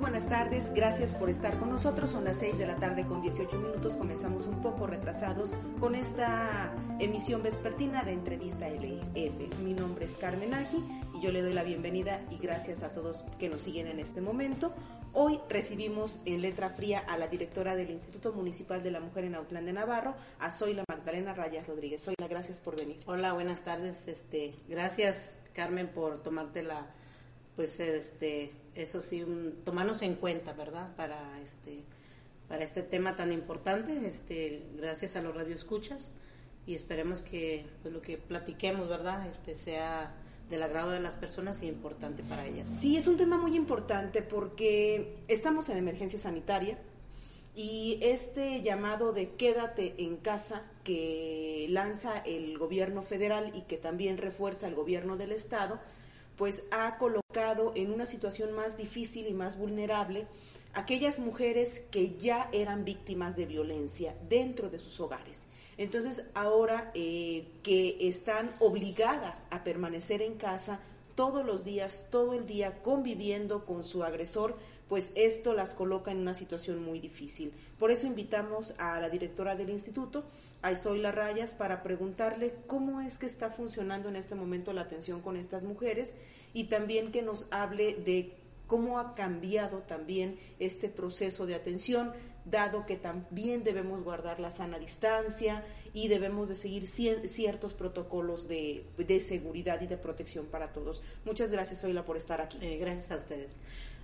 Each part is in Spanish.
buenas tardes, gracias por estar con nosotros. Son las 6 de la tarde con 18 minutos. Comenzamos un poco retrasados con esta emisión vespertina de entrevista LF. Mi nombre es Carmen Aji y yo le doy la bienvenida y gracias a todos que nos siguen en este momento. Hoy recibimos en letra fría a la directora del Instituto Municipal de la Mujer en Autlán de Navarro, a Zoila Magdalena Rayas Rodríguez. Zoila, gracias por venir. Hola, buenas tardes. Este, gracias Carmen por tomarte la, pues este eso sí, tomarnos en cuenta, ¿verdad? Para este, para este tema tan importante, este, gracias a los radioescuchas y esperemos que pues, lo que platiquemos, ¿verdad? Este, sea del agrado de las personas y importante para ellas. Sí, es un tema muy importante porque estamos en emergencia sanitaria y este llamado de quédate en casa que lanza el gobierno federal y que también refuerza el gobierno del estado, pues ha colocado en una situación más difícil y más vulnerable aquellas mujeres que ya eran víctimas de violencia dentro de sus hogares. Entonces, ahora eh, que están obligadas a permanecer en casa todos los días, todo el día, conviviendo con su agresor, pues esto las coloca en una situación muy difícil. Por eso invitamos a la directora del instituto, a Isoila Rayas, para preguntarle cómo es que está funcionando en este momento la atención con estas mujeres y también que nos hable de cómo ha cambiado también este proceso de atención, dado que también debemos guardar la sana distancia y debemos de seguir ciertos protocolos de, seguridad y de protección para todos. Muchas gracias, Oila, por estar aquí. Eh, gracias a ustedes.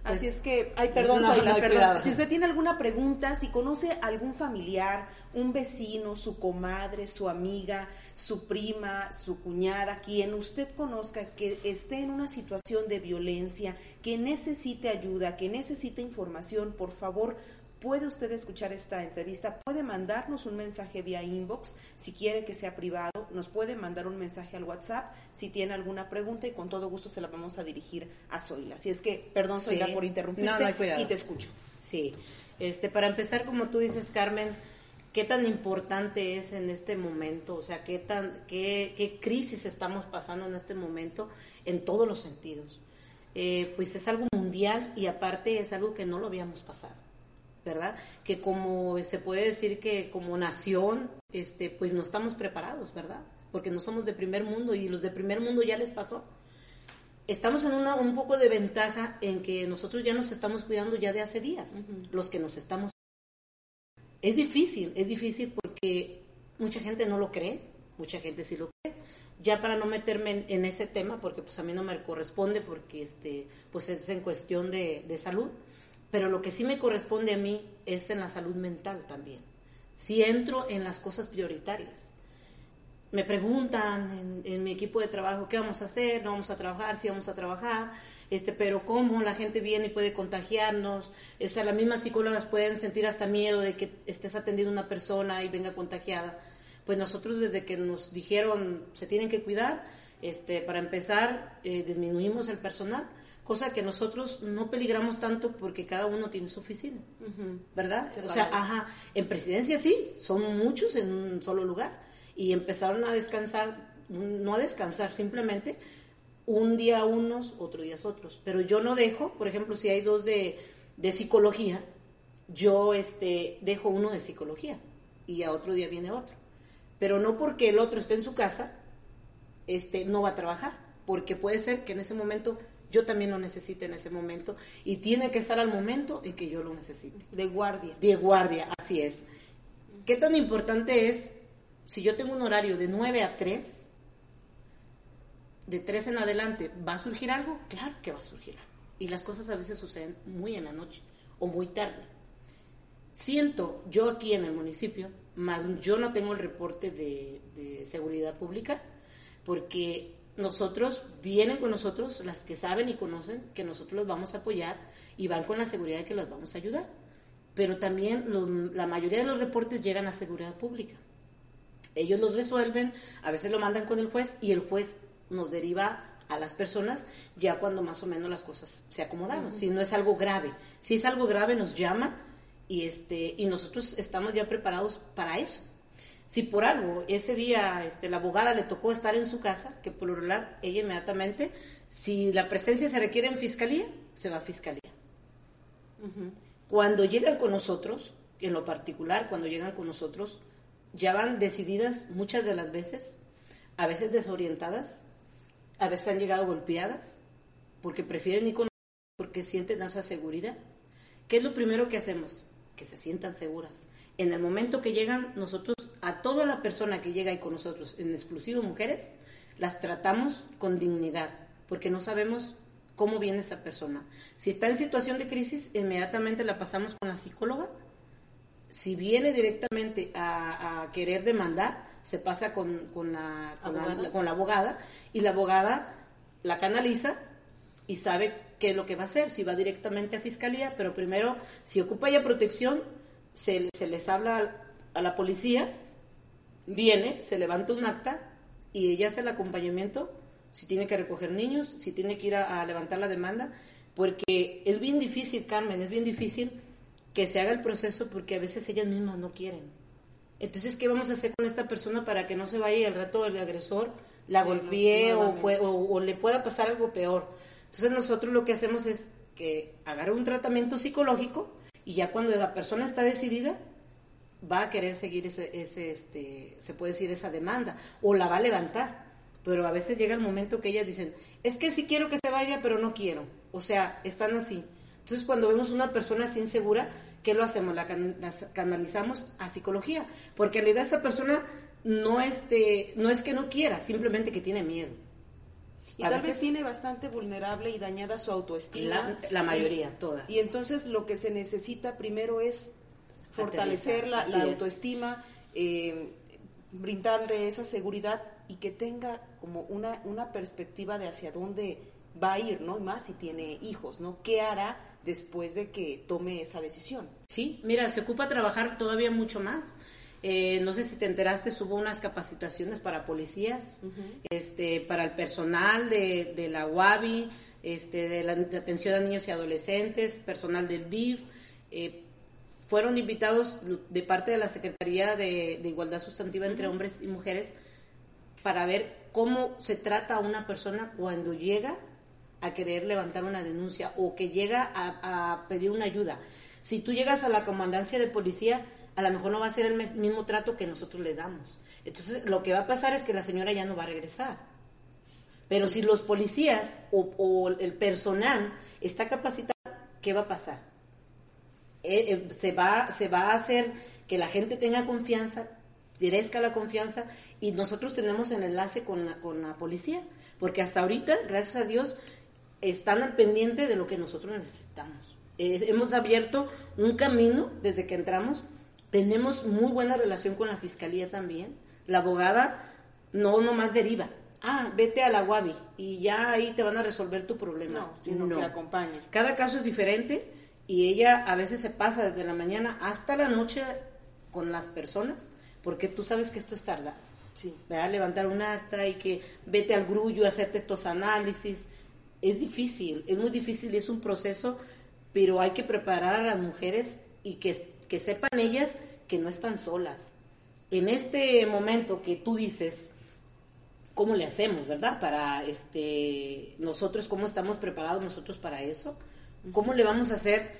Así es que, ay, perdón, perdón. Si usted tiene alguna pregunta, si conoce algún familiar, un vecino, su comadre, su amiga, su prima, su cuñada, quien usted conozca que esté en una situación de violencia, que necesite ayuda, que necesite información, por favor, puede usted escuchar esta entrevista, puede mandarnos un mensaje vía inbox si quiere que sea privado, nos puede mandar un mensaje al WhatsApp si tiene alguna pregunta y con todo gusto se la vamos a dirigir a Zoila. Si es que, perdón Zoila por interrumpirte y te escucho. Sí, este, para empezar, como tú dices, Carmen, ¿qué tan importante es en este momento? O sea, ¿qué, tan, qué, qué crisis estamos pasando en este momento en todos los sentidos? Eh, pues es algo mundial y aparte es algo que no lo habíamos pasado. ¿Verdad? Que como se puede decir que como nación, este, pues no estamos preparados, ¿verdad? Porque no somos de primer mundo y los de primer mundo ya les pasó. Estamos en una, un poco de ventaja en que nosotros ya nos estamos cuidando ya de hace días, los que nos estamos... Es difícil, es difícil porque mucha gente no lo cree, mucha gente sí lo cree. Ya para no meterme en, ese tema, porque pues a mí no me corresponde, porque este, pues es en cuestión de, de salud, pero lo que sí me corresponde a mí es en la salud mental también. Si entro en las cosas prioritarias. Me preguntan en, mi equipo de trabajo qué vamos a hacer, no vamos a trabajar, sí vamos a trabajar, este, pero cómo la gente viene y puede contagiarnos. O sea, las mismas psicólogas pueden sentir hasta miedo de que estés atendiendo a una persona y venga contagiada. Pues nosotros desde que nos dijeron se tienen que cuidar, este, para empezar, eh, disminuimos el personal cosa que nosotros no peligramos tanto porque cada uno tiene su oficina, ¿verdad? o sea, ajá, en presidencia sí, son muchos en un solo lugar y empezaron a descansar, no a descansar, simplemente un día unos, otro día otros, pero yo no dejo, por ejemplo, si hay dos de, de psicología, yo este, dejo uno de psicología y a otro día viene otro, pero no porque el otro esté en su casa, este, no va a trabajar, porque puede ser que en ese momento yo también lo necesito en ese momento y tiene que estar al momento en que yo lo necesite. De guardia. De guardia, así es. ¿Qué tan importante es si yo tengo un horario de 9 a 3, de 3 en adelante, ¿va a surgir algo? Claro que va a surgir algo. Y las cosas a veces suceden muy en la noche o muy tarde. Siento yo aquí en el municipio, más yo no tengo el reporte de, de seguridad pública, porque nosotros, vienen con nosotros las que saben y conocen que nosotros los vamos a apoyar y van con la seguridad de que los vamos a ayudar. Pero también la mayoría de los reportes llegan a seguridad pública. Ellos los resuelven, a veces lo mandan con el juez y el juez nos deriva a las personas ya cuando más o menos las cosas se acomodan, si no es algo grave. Si es algo grave nos llama y este y nosotros estamos ya preparados para eso si por algo ese día este, la abogada le tocó estar en su casa, que por lo regular ella inmediatamente, si la presencia se requiere en fiscalía, se va a fiscalía. Cuando llegan con nosotros, en lo particular, cuando llegan con nosotros, ya van decididas muchas de las veces, a veces desorientadas, a veces han llegado golpeadas, porque prefieren ir con porque sienten esa seguridad. ¿Qué es lo primero que hacemos? Que se sientan seguras. En el momento que llegan, nosotros, a toda la persona que llega ahí con nosotros, en exclusivo mujeres, las tratamos con dignidad, porque no sabemos cómo viene esa persona. Si está en situación de crisis, inmediatamente la pasamos con la psicóloga. Si viene directamente a, querer demandar, se pasa con, la, con la abogada y la abogada la canaliza y sabe qué es lo que va a hacer, si va directamente a fiscalía, pero primero, si ocupa ya protección, se, se les habla a la policía, viene, se levanta un acta y ella hace el acompañamiento, si tiene que recoger niños, si tiene que ir a, levantar la demanda, porque es bien difícil, Carmen, es bien difícil que se haga el proceso porque a veces ellas mismas no quieren. Entonces, ¿qué vamos a hacer con esta persona para que no se vaya el rato del agresor, la golpee o, o, le pueda pasar algo peor? Entonces, nosotros lo que hacemos es que agarre un tratamiento psicológico y ya cuando la persona está decidida, va a querer seguir ese, ese este, se puede decir, esa demanda, o la va a levantar. Pero a veces llega el momento que ellas dicen, es que sí quiero que se vaya, pero no quiero. O sea, están así. Entonces, cuando vemos una persona así insegura, ¿qué lo hacemos? La, canalizamos a psicología. Porque en realidad esa persona no, este, no es que no quiera, simplemente que tiene miedo. Y tal vez tiene bastante vulnerable y dañada su autoestima. La, mayoría, todas. Y entonces lo que se necesita primero es fortalecer la, autoestima, eh, brindarle esa seguridad y que tenga como una, una perspectiva de hacia dónde va a ir, ¿no? Y más si tiene hijos, ¿no? ¿Qué hará después de que tome esa decisión? Sí, mira, se ocupa trabajar todavía mucho más. Eh, no sé si te enteraste, hubo unas capacitaciones para policías, este, para el personal de, de la UABI, este, de la atención a niños y adolescentes, personal del DIF, eh, fueron invitados de parte de la Secretaría de, Igualdad Sustantiva entre Hombres y Mujeres para ver cómo se trata a una persona cuando llega a querer levantar una denuncia o que llega a, pedir una ayuda. Si tú llegas a la comandancia de policía, a lo mejor no va a ser el mismo trato que nosotros le damos. Entonces, lo que va a pasar es que la señora ya no va a regresar. Pero si los policías o, o el personal está capacitado, ¿qué va a pasar? Eh, eh, se, va, se va a hacer que la gente tenga confianza, direzca la confianza y nosotros tenemos el enlace con la, con la policía, porque hasta ahorita, gracias a Dios, están al pendiente de lo que nosotros necesitamos. Eh, hemos abierto un camino desde que entramos, tenemos muy buena relación con la fiscalía también, la abogada no nomás deriva, ah, vete a la Guavi y ya ahí te van a resolver tu problema. No, sino que acompaña. Cada caso es diferente y ella a veces se pasa desde la mañana hasta la noche con las personas, porque tú sabes que esto es tardar. Sí. a Levantar un acta y que vete al grullo, hacerte estos análisis. Es difícil, es muy difícil y es un proceso, pero hay que preparar a las mujeres y que, que sepan ellas que no están solas. En este momento que tú dices, ¿cómo le hacemos, verdad? Para este, nosotros, ¿cómo estamos preparados nosotros para eso? ¿Cómo le vamos a hacer?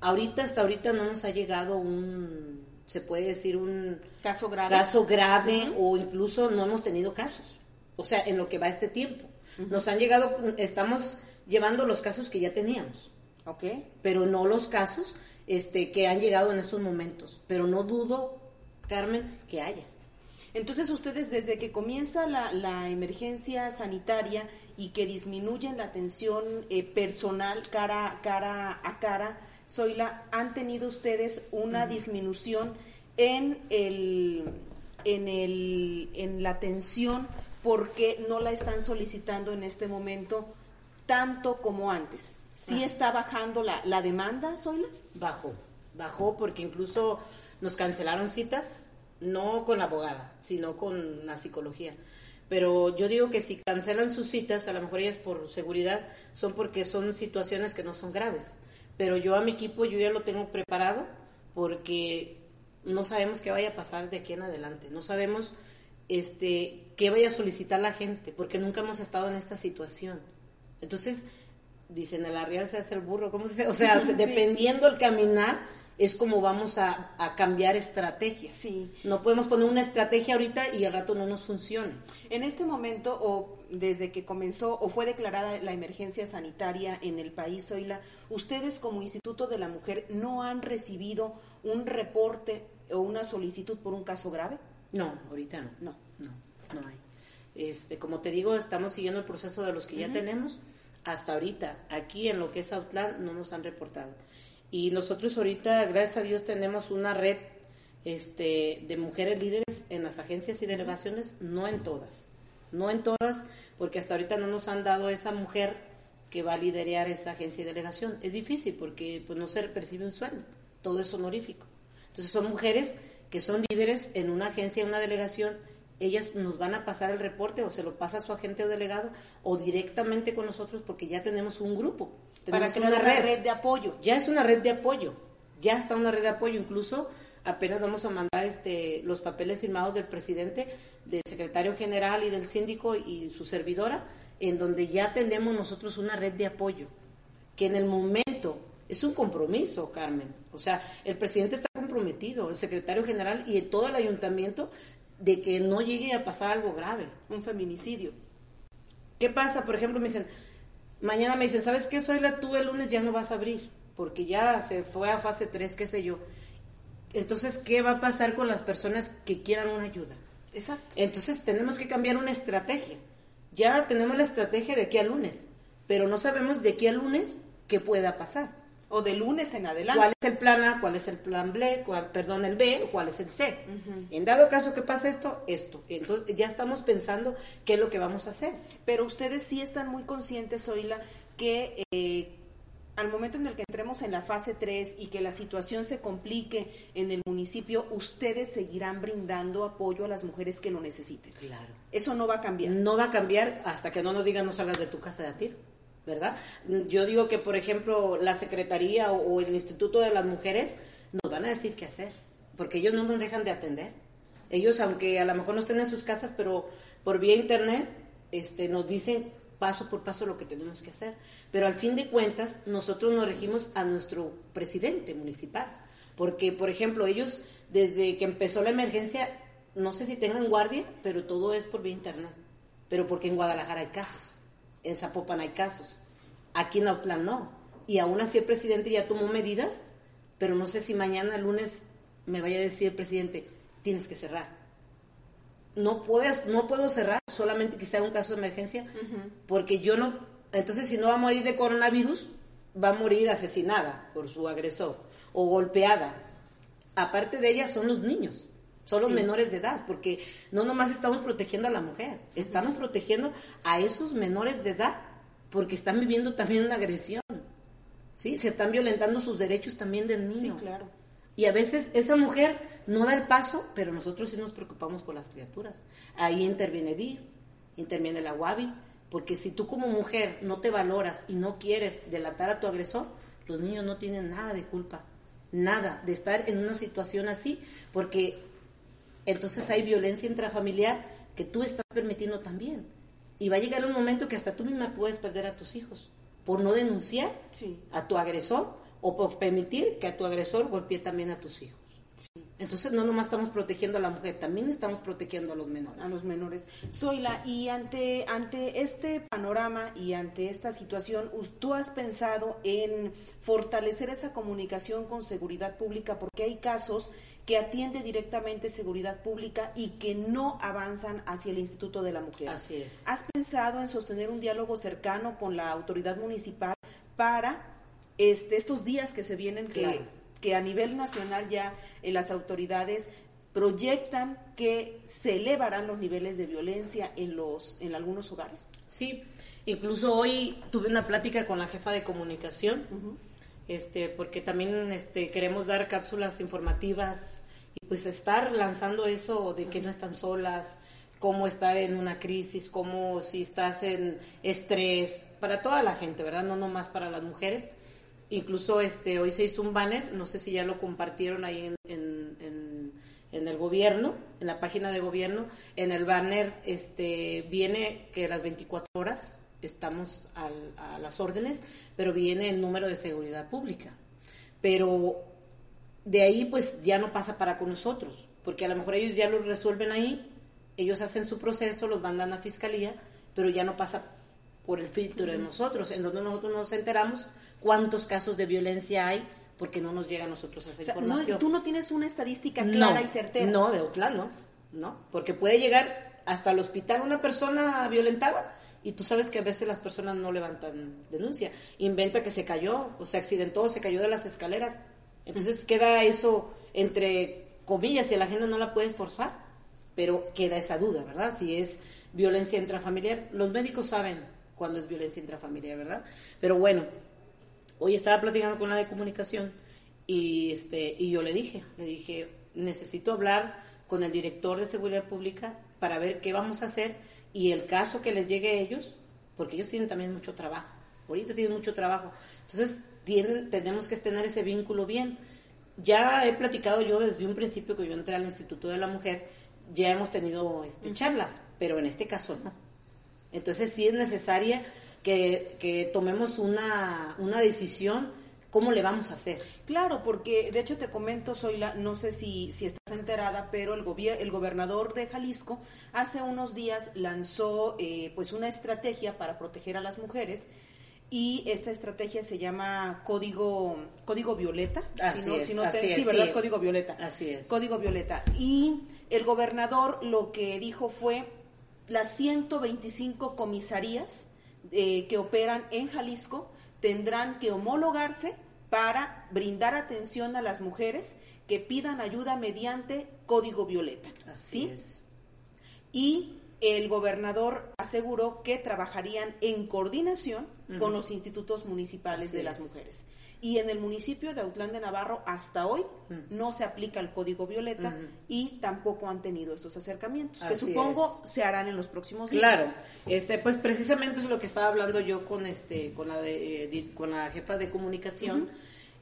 Ahorita, hasta ahorita no nos ha llegado un, se puede decir, un caso grave, caso grave o incluso no hemos tenido casos. O sea, en lo que va este tiempo. Nos han llegado, estamos llevando los casos que ya teníamos. Ok. Pero no los casos este, que han llegado en estos momentos. Pero no dudo, Carmen, que haya. Entonces ustedes desde que comienza la, la emergencia sanitaria y que disminuyen la atención eh, personal cara, cara a cara, Zoila, ¿han tenido ustedes una disminución en, el, en, el, en la atención porque no la están solicitando en este momento tanto como antes? ¿Sí está bajando la, la demanda, Zoila? Bajó, bajó porque incluso nos cancelaron citas, no con la abogada, sino con la psicología pero yo digo que si cancelan sus citas, a lo mejor ellas por seguridad, son porque son situaciones que no son graves. Pero yo a mi equipo, yo ya lo tengo preparado porque no sabemos qué vaya a pasar de aquí en adelante. No sabemos este, qué vaya a solicitar la gente, porque nunca hemos estado en esta situación. Entonces, dicen, el arrial se hace el burro, ¿cómo se dice? O sea, dependiendo el caminar, es como vamos a, cambiar estrategia. Sí. No podemos poner una estrategia ahorita y al rato no nos funcione. En este momento, o desde que comenzó o fue declarada la emergencia sanitaria en el país, Oila, ustedes como Instituto de la Mujer no han recibido un reporte o una solicitud por un caso grave? No, ahorita no. No. No, no hay. Este, como te digo, estamos siguiendo el proceso de los que ya tenemos. Hasta ahorita, aquí en lo que es Outland, no nos han reportado. Y nosotros ahorita, gracias a Dios, tenemos una red este, de mujeres líderes en las agencias y delegaciones, no en todas, no en todas, porque hasta ahorita no nos han dado esa mujer que va a liderar esa agencia y delegación. Es difícil porque pues, no se percibe un sueldo, todo es honorífico. Entonces son mujeres que son líderes en una agencia, en una delegación, ellas nos van a pasar el reporte o se lo pasa a su agente o delegado o directamente con nosotros porque ya tenemos un grupo para crear una red. de apoyo. Ya es una red de apoyo, ya está una red de apoyo, incluso apenas vamos a mandar este los papeles firmados del presidente, del secretario general y del síndico y su servidora, en donde ya tenemos nosotros una red de apoyo, que en el momento es un compromiso, Carmen. O sea, el presidente está comprometido, el secretario general y todo el ayuntamiento de que no llegue a pasar algo grave. Un feminicidio. ¿Qué pasa? Por ejemplo, me dicen, mañana me dicen, ¿sabes qué? Soy la tú el lunes ya no vas a abrir, porque ya se fue a fase 3, qué sé yo. Entonces, ¿qué va a pasar con las personas que quieran una ayuda? Exacto. Entonces, tenemos que cambiar una estrategia. Ya tenemos la estrategia de aquí al lunes, pero no sabemos de aquí al lunes qué pueda pasar o de lunes en adelante. ¿Cuál es el plan A? ¿Cuál es el plan B? Cuál, perdón, el B cuál es el C? En dado caso que pase esto, esto. Entonces ya estamos pensando qué es lo que vamos a hacer. Pero ustedes sí están muy conscientes, Oila, que eh, al momento en el que entremos en la fase 3 y que la situación se complique en el municipio, ustedes seguirán brindando apoyo a las mujeres que lo necesiten. Claro. Eso no va a cambiar. No va a cambiar hasta que no nos digan no salgas de tu casa de a tiro. ¿Verdad? Yo digo que, por ejemplo, la Secretaría o, el Instituto de las Mujeres nos van a decir qué hacer, porque ellos no nos dejan de atender. Ellos, aunque a lo mejor no estén en sus casas, pero por vía internet este, nos dicen paso por paso lo que tenemos que hacer. Pero al fin de cuentas, nosotros nos regimos a nuestro presidente municipal, porque, por ejemplo, ellos, desde que empezó la emergencia, no sé si tengan guardia, pero todo es por vía internet. Pero porque en Guadalajara hay casos en Zapopan hay casos. Aquí en Autlán no. Y aún así el presidente ya tomó medidas, pero no sé si mañana, lunes, me vaya a decir el presidente, tienes que cerrar. No, puedes, no puedo cerrar, solamente que sea un caso de emergencia, porque yo no, entonces si no va a morir de coronavirus, va a morir asesinada por su agresor o golpeada. Aparte de ella son los niños. Son los menores de edad, porque no nomás estamos protegiendo a la mujer, estamos protegiendo a esos menores de edad, porque están viviendo también una agresión. ¿Sí? Se están violentando sus derechos también del niño. Sí, claro. Y a veces esa mujer no da el paso, pero nosotros sí nos preocupamos por las criaturas. Ahí interviene DIF, interviene la UABI, porque si tú como mujer no te valoras y no quieres delatar a tu agresor, los niños no tienen nada de culpa, nada de estar en una situación así, porque entonces hay violencia intrafamiliar que tú estás permitiendo también. Y va a llegar un momento que hasta tú misma puedes perder a tus hijos por no denunciar a tu agresor o por permitir que a tu agresor golpee también a tus hijos. Entonces no nomás estamos protegiendo a la mujer, también estamos protegiendo a los menores. A los menores. Zoila, y ante, ante este panorama y ante esta situación, ¿tú has pensado en fortalecer esa comunicación con seguridad pública? Porque hay casos que atiende directamente seguridad pública y que no avanzan hacia el Instituto de la Mujer. Así es. ¿Has pensado en sostener un diálogo cercano con la autoridad municipal para este, estos días que se vienen, que, que a nivel nacional ya eh, las autoridades proyectan que se elevarán los niveles de violencia en los en algunos hogares? Sí, incluso hoy tuve una plática con la jefa de comunicación este, porque también este, queremos dar cápsulas informativas y pues estar lanzando eso de que no están solas, cómo estar en una crisis, cómo si estás en estrés, para toda la gente, ¿verdad? No nomás para las mujeres. Incluso este, hoy se hizo un banner, no sé si ya lo compartieron ahí en, en, en, el gobierno, en la página de gobierno. En el banner este, viene que las 24 horas estamos a las órdenes, pero viene el número de seguridad pública. Pero de ahí pues ya no pasa para con nosotros, porque a lo mejor ellos ya lo resuelven ahí, ellos hacen su proceso, los mandan a fiscalía, pero ya no pasa por el filtro de nosotros, en donde nosotros nos enteramos cuántos casos de violencia hay porque no nos llega a nosotros esa información. tú no tienes una estadística clara y certera. No, de Otlán no, no, porque puede llegar hasta el hospital una persona violentada y tú sabes que a veces las personas no levantan denuncia. Inventa que se cayó, o se accidentó, se cayó de las escaleras. Entonces queda eso entre comillas y la gente no la puede esforzar, pero queda esa duda, ¿verdad? Si es violencia intrafamiliar. Los médicos saben cuándo es violencia intrafamiliar, ¿verdad? Pero bueno, hoy estaba platicando con la de comunicación y, este, y yo le dije, le dije, necesito hablar con el director de seguridad pública para ver qué vamos a hacer y el caso que les llegue a ellos, porque ellos tienen también mucho trabajo, ahorita tienen mucho trabajo, entonces tienen, tenemos que tener ese vínculo bien. Ya he platicado yo desde un principio que yo entré al Instituto de la Mujer, ya hemos tenido este, charlas, pero en este caso no. Entonces sí es necesaria que, que tomemos una, una decisión ¿cómo le vamos a hacer? Claro, porque de hecho te comento, Zoila, no sé si, si estás enterada, pero el, el gobernador de Jalisco hace unos días lanzó eh, pues una estrategia para proteger a las mujeres y esta estrategia se llama Código Código Violeta. Así es, sí, ¿verdad? Código Violeta. Así es. Código Violeta. Y el gobernador lo que dijo fue las 125 comisarías eh, que operan en Jalisco tendrán que homologarse para brindar atención a las mujeres que pidan ayuda mediante código violeta. ¿sí? Y el gobernador aseguró que trabajarían en coordinación con los institutos municipales de las mujeres. Y en el municipio de Autlán de Navarro hasta hoy no se aplica el código violeta y tampoco han tenido estos acercamientos, que supongo se harán en los próximos días. Claro, este, pues precisamente es lo que estaba hablando yo con este, con la eh, con la jefa de comunicación.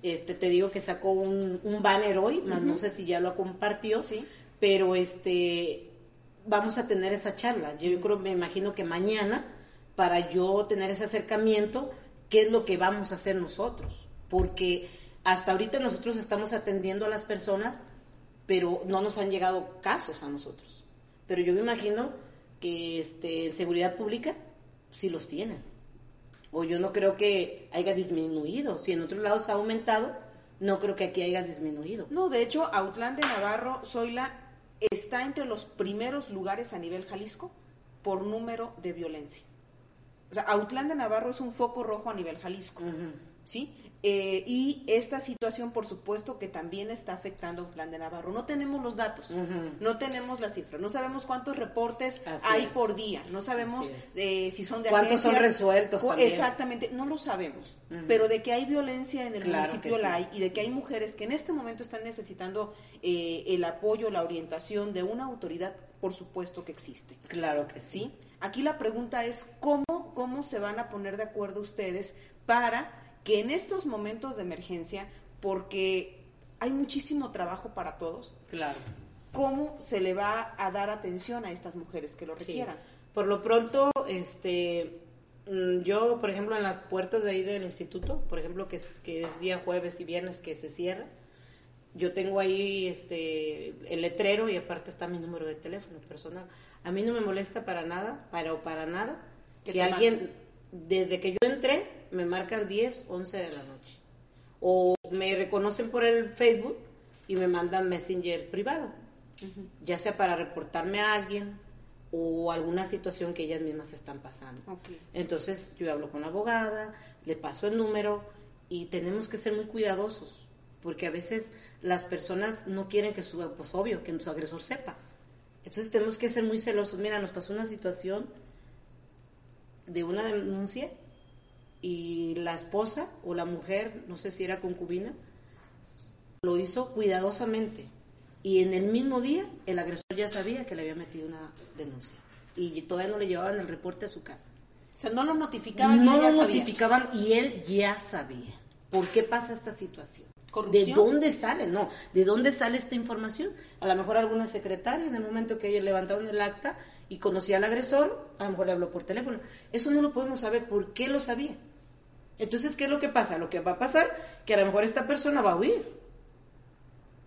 Este, te digo que sacó un, banner hoy, no sé si ya lo compartió, ¿Sí? pero este, vamos a tener esa charla. Yo, creo, me imagino que mañana, para yo tener ese acercamiento, ¿qué es lo que vamos a hacer nosotros? Porque hasta ahorita nosotros estamos atendiendo a las personas, pero no nos han llegado casos a nosotros. Pero yo me imagino que este, en seguridad pública sí los tienen o yo no creo que haya disminuido. Si en otros lados ha aumentado, no creo que aquí haya disminuido. No, de hecho, Autlán de Navarro, Zoila, está entre los primeros lugares a nivel Jalisco por número de violencia. O sea, Autlán de Navarro es un foco rojo a nivel Jalisco, ¿sí? Eh, y esta situación, por supuesto, que también está afectando al plan de Navarro. No tenemos los datos, no tenemos las cifras, no sabemos cuántos reportes hay por día, no sabemos eh, si son de ¿Cuántos son resueltos también? Exactamente, no lo sabemos. Pero de que hay violencia en el municipio la hay y de que hay mujeres que en este momento están necesitando eh, el apoyo, la orientación de una autoridad, por supuesto que existe. Claro que sí. ¿Sí? Aquí la pregunta es cómo, cómo se van a poner de acuerdo ustedes para que en estos momentos de emergencia, porque hay muchísimo trabajo para todos, claro. ¿cómo se le va a dar atención a estas mujeres que lo requieran? Por lo pronto, este, mm, yo, por ejemplo, en las puertas de ahí del instituto, por ejemplo, que es, que es día jueves y viernes que se cierra, yo tengo ahí este el letrero y aparte está mi número de teléfono personal. A mí no me molesta para nada, para para nada que alguien desde que yo entré me marcan 10, 11 de la noche. O me reconocen por el Facebook y me mandan Messenger privado, ya sea para reportarme a alguien o alguna situación que ellas mismas están pasando. Entonces yo hablo con la abogada, le paso el número y tenemos que ser muy cuidadosos, porque a veces las personas no quieren que su, pues obvio, que su agresor sepa. Entonces tenemos que ser muy celosos. Mira, nos pasó una situación de una denuncia y la esposa o la mujer, no sé si era concubina, lo hizo cuidadosamente. Y en el mismo día el agresor ya sabía que le había metido una denuncia. Y todavía no le llevaban el reporte a su casa. O sea, no lo notificaban. No lo notificaban y él ya sabía. ¿Por qué pasa esta situación? ¿De dónde sale? No, ¿de dónde sale esta información? A lo mejor alguna secretaria en el momento que ella levantaron el acta y conocía al agresor, a lo mejor le habló por teléfono. Eso no lo podemos saber. ¿Por qué lo sabía? Entonces, ¿qué es lo que pasa? Lo que va a pasar, que a lo mejor esta persona va a huir.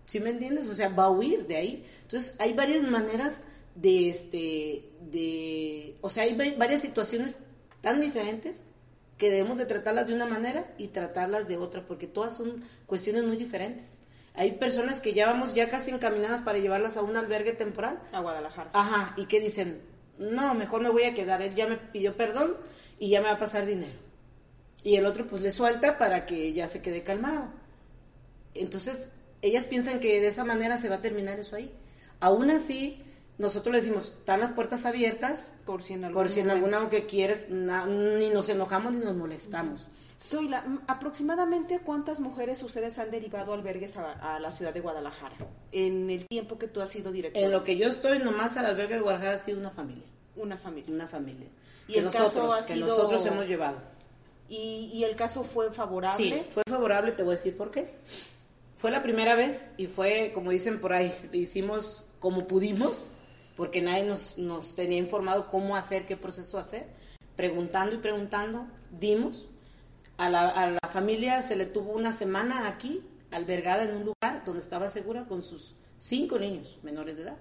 ¿Sí me entiendes? O sea, va a huir de ahí. Entonces, hay varias maneras de, este, de, o sea, hay varias situaciones tan diferentes que debemos de tratarlas de una manera y tratarlas de otra, porque todas son cuestiones muy diferentes. Hay personas que ya vamos ya casi encaminadas para llevarlas a un albergue temporal. A Guadalajara. Ajá, y que dicen, no, mejor me voy a quedar, él ya me pidió perdón y ya me va a pasar dinero. Y el otro pues le suelta para que ya se quede calmado. Entonces, ellas piensan que de esa manera se va a terminar eso ahí. Aún así, nosotros le decimos, están las puertas abiertas, por si en algún, por si en alguna que quieres, ni nos enojamos ni nos molestamos. Soy la, aproximadamente cuántas mujeres ustedes han derivado albergues a, la ciudad de Guadalajara en el tiempo que tú has sido director. En lo que yo estoy nomás al albergue de Guadalajara ha sido una familia. Una familia. Una familia. Y el nosotros, caso ha que nosotros hemos llevado. ¿Y, ¿Y, el caso fue favorable? Sí, fue favorable, te voy a decir por qué. Fue la primera vez y fue, como dicen por ahí, hicimos como pudimos porque nadie nos, nos tenía informado cómo hacer, qué proceso hacer. Preguntando y preguntando, dimos. A la, a la familia se le tuvo una semana aquí, albergada en un lugar donde estaba segura con sus cinco niños menores de edad.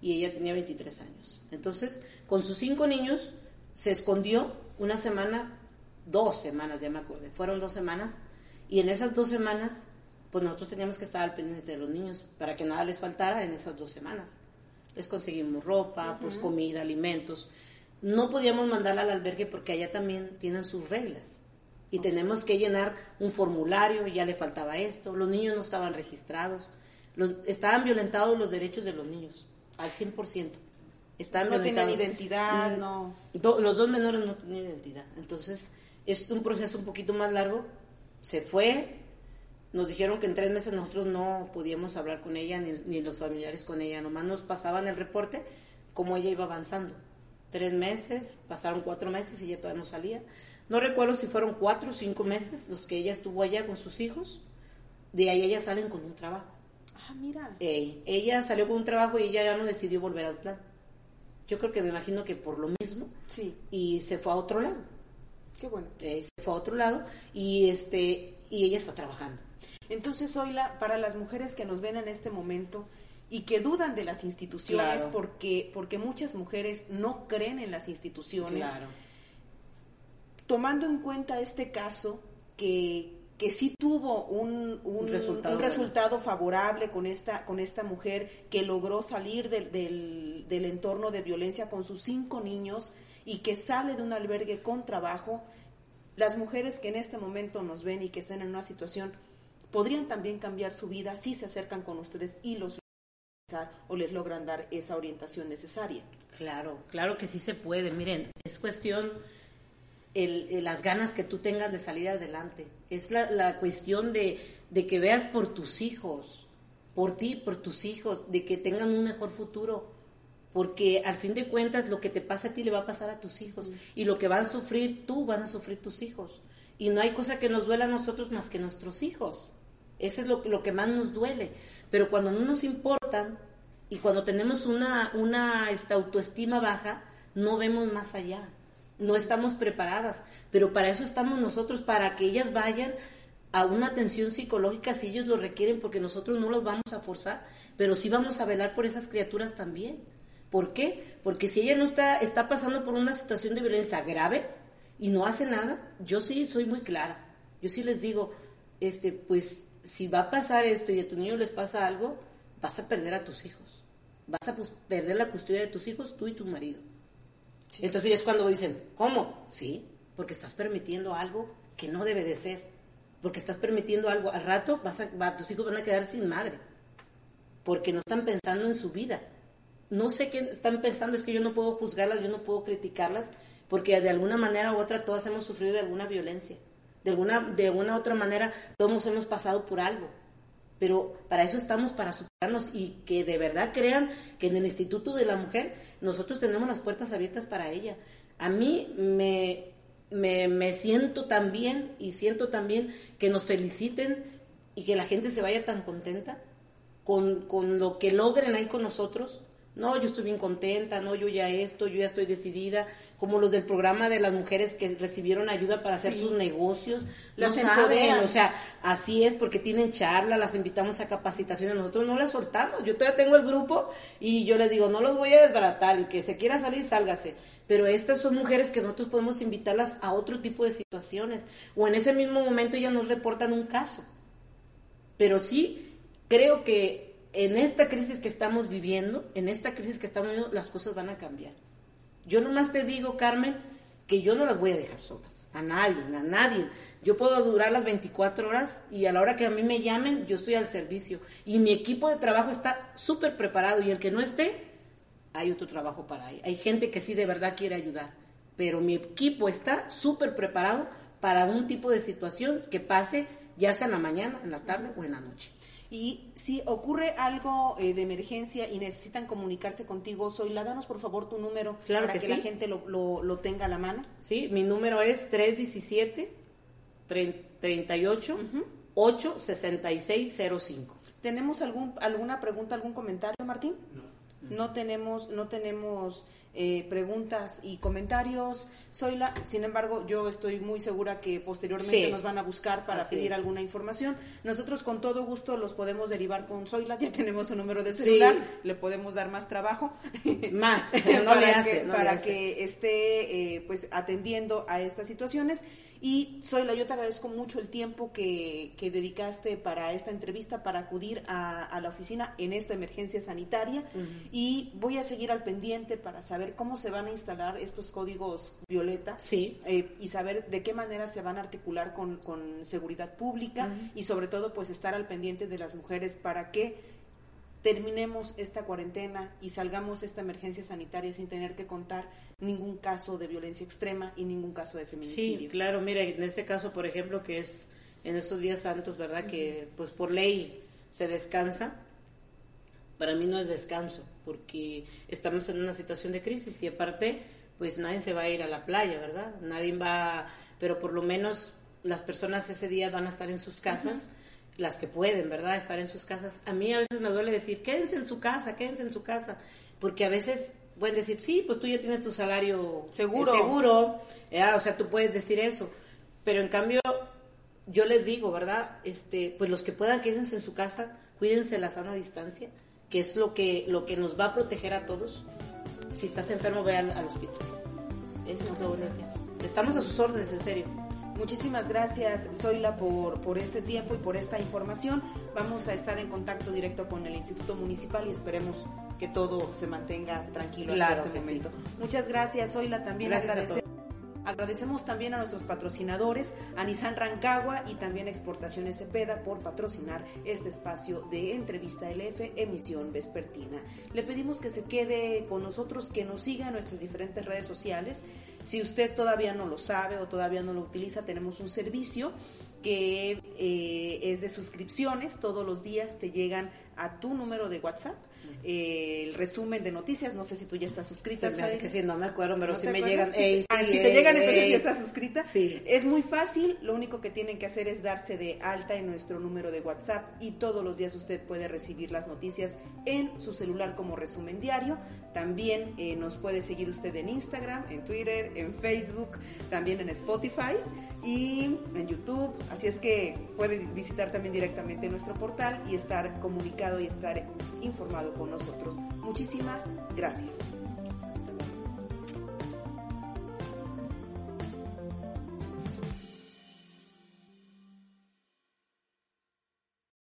Y ella tenía 23 años. Entonces, con sus cinco niños, se escondió una semana, dos semanas, ya me acordé, fueron dos semanas. Y en esas dos semanas, pues nosotros teníamos que estar al pendiente de los niños para que nada les faltara en esas dos semanas les conseguimos ropa, pues comida, alimentos. No podíamos mandarla al albergue porque allá también tienen sus reglas. Y tenemos que llenar un formulario, ya le faltaba esto, los niños no estaban registrados, estaban violentados los derechos de los niños, al 100%. Estaban no tenían identidad, mm, no. los dos menores no tenían identidad. Entonces, es un proceso un poquito más largo. Se fue, nos dijeron que en tres meses nosotros no podíamos hablar con ella ni, los familiares con ella, nomás nos pasaban el reporte como ella iba avanzando. Tres meses, pasaron cuatro meses y ella todavía no salía. No recuerdo si fueron cuatro o cinco meses los que ella estuvo allá con sus hijos. De ahí ella salen con un trabajo. Ah, mira. ella salió con un trabajo y ella ya no decidió volver al plan. Yo creo que me imagino que por lo mismo. Sí. Y se fue a otro lado. Qué bueno. se fue a otro lado y este y ella está trabajando. Entonces, hoy para las mujeres que nos ven en este momento y que dudan de las instituciones porque, porque muchas mujeres no creen en las instituciones, tomando en cuenta este caso que, que sí tuvo un, un, resultado, favorable con esta, con esta mujer que logró salir del, del entorno de violencia con sus cinco niños y que sale de un albergue con trabajo, las mujeres que en este momento nos ven y que están en una situación podrían también cambiar su vida si se acercan con ustedes y los o les logran dar esa orientación necesaria. Claro, claro que sí se puede. Miren, es cuestión el, las ganas que tú tengas de salir adelante. Es la, la cuestión de, de, que veas por tus hijos, por ti, por tus hijos, de que tengan un mejor futuro. Porque al fin de cuentas lo que te pasa a ti le va a pasar a tus hijos. Mm. Y lo que van a sufrir tú, van a sufrir tus hijos. Y no hay cosa que nos duela a nosotros más que nuestros hijos. Eso es lo, lo que más nos duele. Pero cuando no nos importan y cuando tenemos una, una esta autoestima baja, no vemos más allá. No estamos preparadas. Pero para eso estamos nosotros, para que ellas vayan a una atención psicológica si ellos lo requieren, porque nosotros no los vamos a forzar, pero sí vamos a velar por esas criaturas también. ¿Por qué? Porque si ella no está, está pasando por una situación de violencia grave y no hace nada, yo sí soy muy clara. Yo sí les digo, este, pues si va a pasar esto y a tu niño les pasa algo, vas a perder a tus hijos. Vas a pues, perder la custodia de tus hijos, tú y tu marido. Entonces es cuando dicen, ¿cómo? Sí, porque estás permitiendo algo que no debe de ser. Porque estás permitiendo algo. Al rato vas a, tus hijos van a quedar sin madre. Porque no están pensando en su vida. No sé qué están pensando, es que yo no puedo juzgarlas, yo no puedo criticarlas, porque de alguna manera u otra todas hemos sufrido de alguna violencia de alguna, de una otra manera todos hemos pasado por algo. Pero para eso estamos, para superarnos y que de verdad crean que en el Instituto de la Mujer nosotros tenemos las puertas abiertas para ella. A mí me, me, me siento también y siento también que nos feliciten y que la gente se vaya tan contenta con, con lo que logren ahí con nosotros. No, yo estoy bien contenta, no, yo ya esto, yo ya estoy decidida, como los del programa de las mujeres que recibieron ayuda para hacer sus negocios, las saben, o sea, así es porque tienen charla, las invitamos a capacitaciones, nosotros no las soltamos, yo todavía tengo el grupo y yo les digo, no los voy a desbaratar, el que se quiera salir, sálgase, pero estas son mujeres que nosotros podemos invitarlas a otro tipo de situaciones, o en ese mismo momento ya nos reportan un caso, pero sí creo que en esta crisis que estamos viviendo, en esta crisis que estamos viviendo, las cosas van a cambiar. Yo nomás te digo, Carmen, que yo no las voy a dejar solas, a nadie, a nadie. Yo puedo durar las 24 horas y a la hora que a mí me llamen, yo estoy al servicio. Y mi equipo de trabajo está súper preparado y el que no esté, hay otro trabajo para ahí. Hay gente que sí de verdad quiere ayudar, pero mi equipo está súper preparado para un tipo de situación que pase ya sea en la mañana, en la tarde o en la noche. Y si ocurre algo eh, de emergencia y necesitan comunicarse contigo, Zoila, danos por favor tu número claro para que, la gente lo, lo, tenga a la mano. Sí, mi número es 317 38 86605. ¿Tenemos algún, alguna pregunta, algún comentario, Martín? No. No tenemos, no tenemos eh, preguntas y comentarios. Soy la, sin embargo, yo estoy muy segura que posteriormente nos van a buscar para pedir alguna información. Nosotros con todo gusto los podemos derivar con Zoila, ya tenemos un número de celular, le podemos dar más trabajo. Más, para, que, para que esté eh, pues atendiendo a estas situaciones. Y Zoila, yo te agradezco mucho el tiempo que, dedicaste para esta entrevista, para acudir a, la oficina en esta emergencia sanitaria. Y voy a seguir al pendiente para saber cómo se van a instalar estos códigos violeta sí. Eh, y saber de qué manera se van a articular con, seguridad pública y sobre todo pues estar al pendiente de las mujeres para que terminemos esta cuarentena y salgamos esta emergencia sanitaria sin tener que contar ningún caso de violencia extrema y ningún caso de feminicidio. Sí, claro, mira, en este caso, por ejemplo, que es en estos días santos, ¿verdad? Que pues por ley se descansa. Para mí no es descanso, porque estamos en una situación de crisis y aparte, pues nadie se va a ir a la playa, ¿verdad? Nadie va, pero por lo menos las personas ese día van a estar en sus casas las que pueden, ¿verdad? Estar en sus casas. A mí a veces me duele decir, quédense en su casa, quédense en su casa, porque a veces pueden decir, sí, pues tú ya tienes tu salario seguro, seguro o sea, tú puedes decir eso, pero en cambio yo les digo, ¿verdad? Este, pues los que puedan quédense en su casa, cuídense la sana distancia, que es lo que lo que nos va a proteger a todos. Si estás enfermo, ve al, al hospital. Eso es lo único. Estamos a sus órdenes, en serio. Muchísimas gracias, Zoila, por, por este tiempo y por esta información. Vamos a estar en contacto directo con el Instituto Municipal y esperemos que todo se mantenga tranquilo en este momento. Muchas gracias, Zoila. También agradecemos. Agradecemos también a nuestros patrocinadores, a Nissan Rancagua y también a Exportaciones Cepeda por patrocinar este espacio de entrevista LF, emisión vespertina. Le pedimos que se quede con nosotros, que nos siga en nuestras diferentes redes sociales. Si usted todavía no lo sabe o todavía no lo utiliza, tenemos un servicio que eh, es de suscripciones. Todos los días te llegan a tu número de WhatsApp eh, el resumen de noticias. No sé si tú ya estás suscrita. Me que sí, no me acuerdo, pero si me llegan. ah, si te llegan, entonces ya estás suscrita. Sí. Es muy fácil. Lo único que tienen que hacer es darse de alta en nuestro número de WhatsApp y todos los días usted puede recibir las noticias en su celular como resumen diario. También eh, nos puede seguir usted en Instagram, en Twitter, en Facebook, también en Spotify y en YouTube. Así es que puede visitar también directamente nuestro portal y estar comunicado y estar informado con nosotros. Muchísimas gracias.